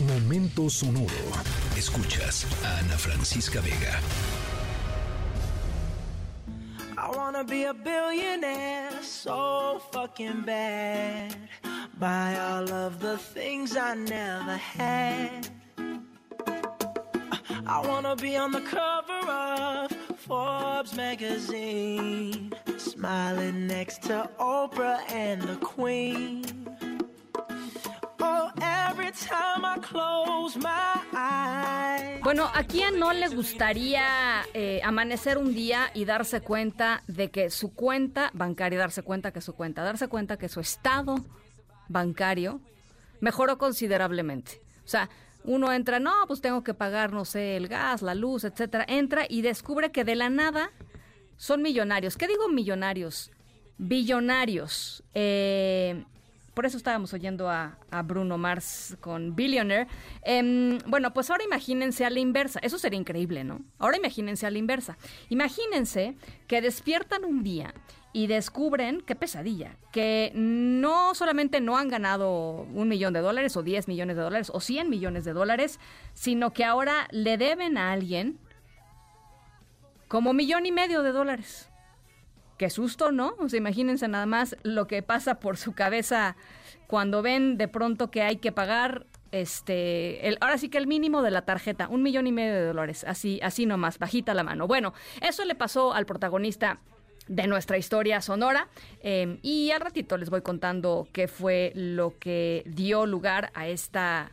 Momento sonoro. Escuchas a Ana Francisca Vega. I wanna be a billionaire so fucking bad. Buy all of the things I never had. I wanna be on the cover of Forbes magazine, smiling next to Oprah and the Queen. Bueno, ¿a quién no le gustaría eh, amanecer un día y darse cuenta de que su cuenta bancaria, darse cuenta que su cuenta, darse cuenta que su estado bancario mejoró considerablemente? O sea, uno entra, no, pues tengo que pagar, no sé, el gas, la luz, etcétera. Entra y descubre que de la nada son millonarios. ¿Qué digo millonarios? Billonarios. Eh, por eso estábamos oyendo a, Bruno Mars con Billionaire. Em, bueno, pues ahora imagínense a la inversa. Eso sería increíble, ¿no? Ahora imagínense a la inversa. Imagínense que despiertan un día y descubren, qué pesadilla, que no solamente no han ganado un millón de dólares o 10 millones de dólares o 100 millones de dólares, sino que ahora le deben a alguien como millón y medio de dólares. Qué susto, ¿no? O sea, imagínense nada más lo que pasa por su cabeza cuando ven de pronto que hay que pagar este, el, ahora sí que el mínimo de la tarjeta, un millón y medio de dólares, así, así nomás, bajita la mano. Bueno, eso le pasó al protagonista de nuestra historia sonora. Em, y al ratito les voy contando qué fue lo que dio lugar a esta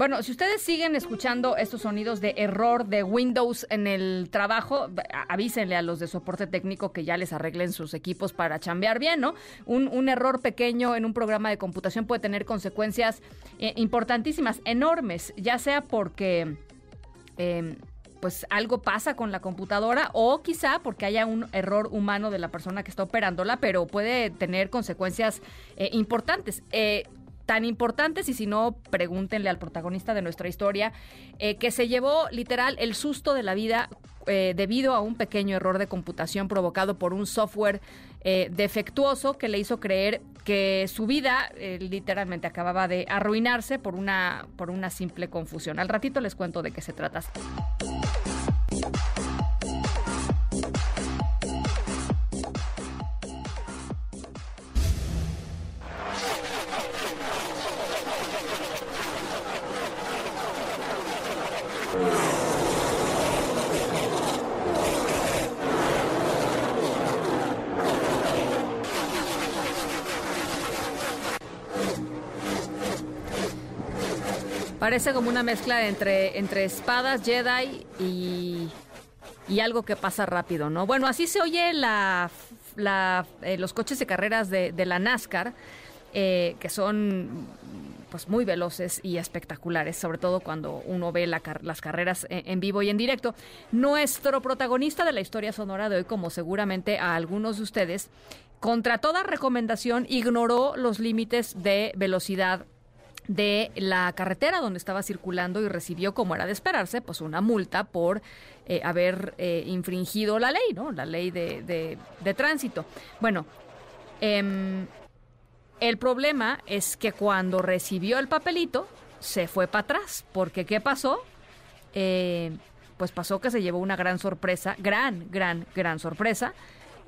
Bueno, si ustedes siguen escuchando estos sonidos de error de Windows en el trabajo, avísenle a los de soporte técnico que ya les arreglen sus equipos para chambear bien, ¿no? Un, error pequeño en un programa de computación puede tener consecuencias eh, importantísimas, enormes, ya sea porque... Em, pues algo pasa con la computadora o quizá porque haya un error humano de la persona que está operándola, pero puede tener consecuencias eh, importantes. Eh, tan importantes y si no, pregúntenle al protagonista de nuestra historia, eh, que se llevó literal el susto de la vida eh, debido a un pequeño error de computación provocado por un software eh, defectuoso que le hizo creer que su vida literalmente acababa de arruinarse por una, por una simple confusión. Al ratito les cuento de qué se trata. Parece como una mezcla entre, entre espadas, Jedi y, algo que pasa rápido, ¿no? Bueno, así se oye la, la eh, los coches de carreras de, la NASCAR, eh, que son pues muy veloces y espectaculares, sobre todo cuando uno ve las carreras en, en, vivo y en directo. Nuestro protagonista de la historia sonora de hoy, como seguramente a algunos de ustedes, contra toda recomendación ignoró los límites de velocidad de la carretera donde estaba circulando y recibió, como era de esperarse, pues una multa por eh, haber eh, infringido la ley, ¿no? La ley de, de, tránsito. Bueno, em, el problema es que cuando recibió el papelito, se fue para atrás, porque ¿qué pasó? Eh, pues pasó que se llevó una gran sorpresa, gran, gran, gran sorpresa,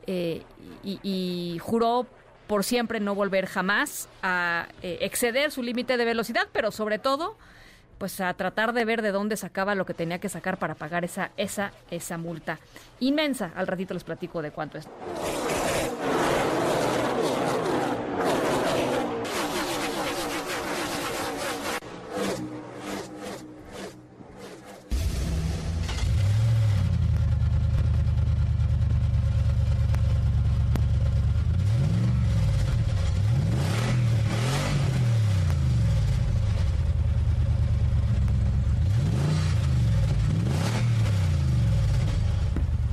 y, y juró por siempre no volver jamás a eh, exceder su límite de velocidad, pero sobre todo pues a tratar de ver de dónde sacaba lo que tenía que sacar para pagar esa esa esa multa inmensa. Al ratito les platico de cuánto es.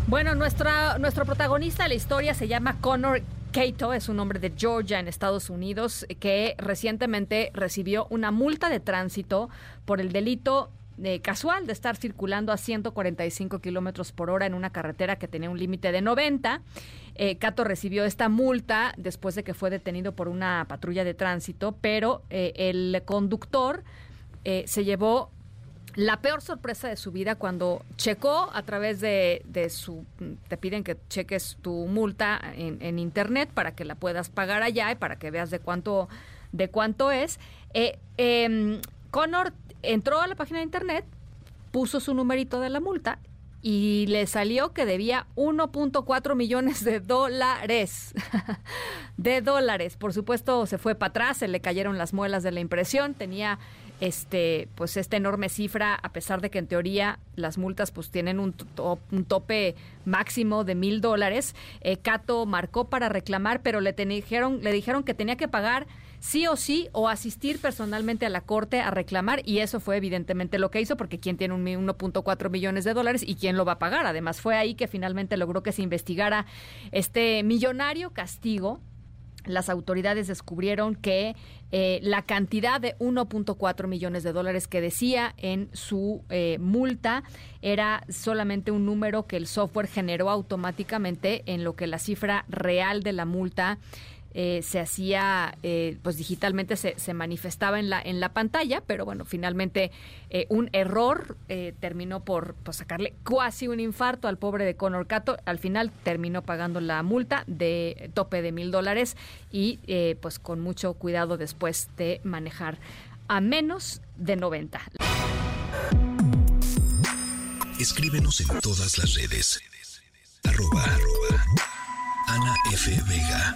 Bueno, nuestra, nuestro protagonista de la historia se llama Connor Cato, es un hombre de Georgia en Estados Unidos que recientemente recibió una multa de tránsito por el delito eh, casual de estar circulando a 145 kilómetros por hora en una carretera que tenía un límite de 90. Eh, Cato recibió esta multa después de que fue detenido por una patrulla de tránsito, pero eh, el conductor se llevó la peor sorpresa de su vida cuando checó a través de, su, te piden que cheques tu multa en, internet para que la puedas pagar allá y para que veas de cuánto, de cuánto es. Eh, em, Connor entró a la página de internet, puso su numerito de la multa y le salió que debía 1.4 millones de dólares. de dólares. Por supuesto, se fue para atrás, se le cayeron las muelas de la impresión, tenía este pues esta enorme cifra a pesar de que en teoría las multas pues tienen un, un tope máximo de mil dólares eh, Cato marcó para reclamar pero le dijeron le dijeron que tenía que pagar sí o sí o asistir personalmente a la corte a reclamar y eso fue evidentemente lo que hizo porque quién tiene un 1.4 millones de dólares y quién lo va a pagar además fue ahí que finalmente logró que se investigara este millonario castigo las autoridades descubrieron que eh, la cantidad de 1.4 millones de dólares que decía en su eh, multa era solamente un número que el software generó automáticamente en lo que la cifra real de la multa eh, se hacía, eh, pues digitalmente se, se, manifestaba en la, en la pantalla, pero bueno, finalmente eh, un error terminó por pues, sacarle casi un infarto al pobre de Conor Cato. Al final terminó pagando la multa de tope de mil dólares y pues con mucho cuidado después de manejar a menos de 90. Escríbenos en todas las redes. Arroba Ana F. Vega.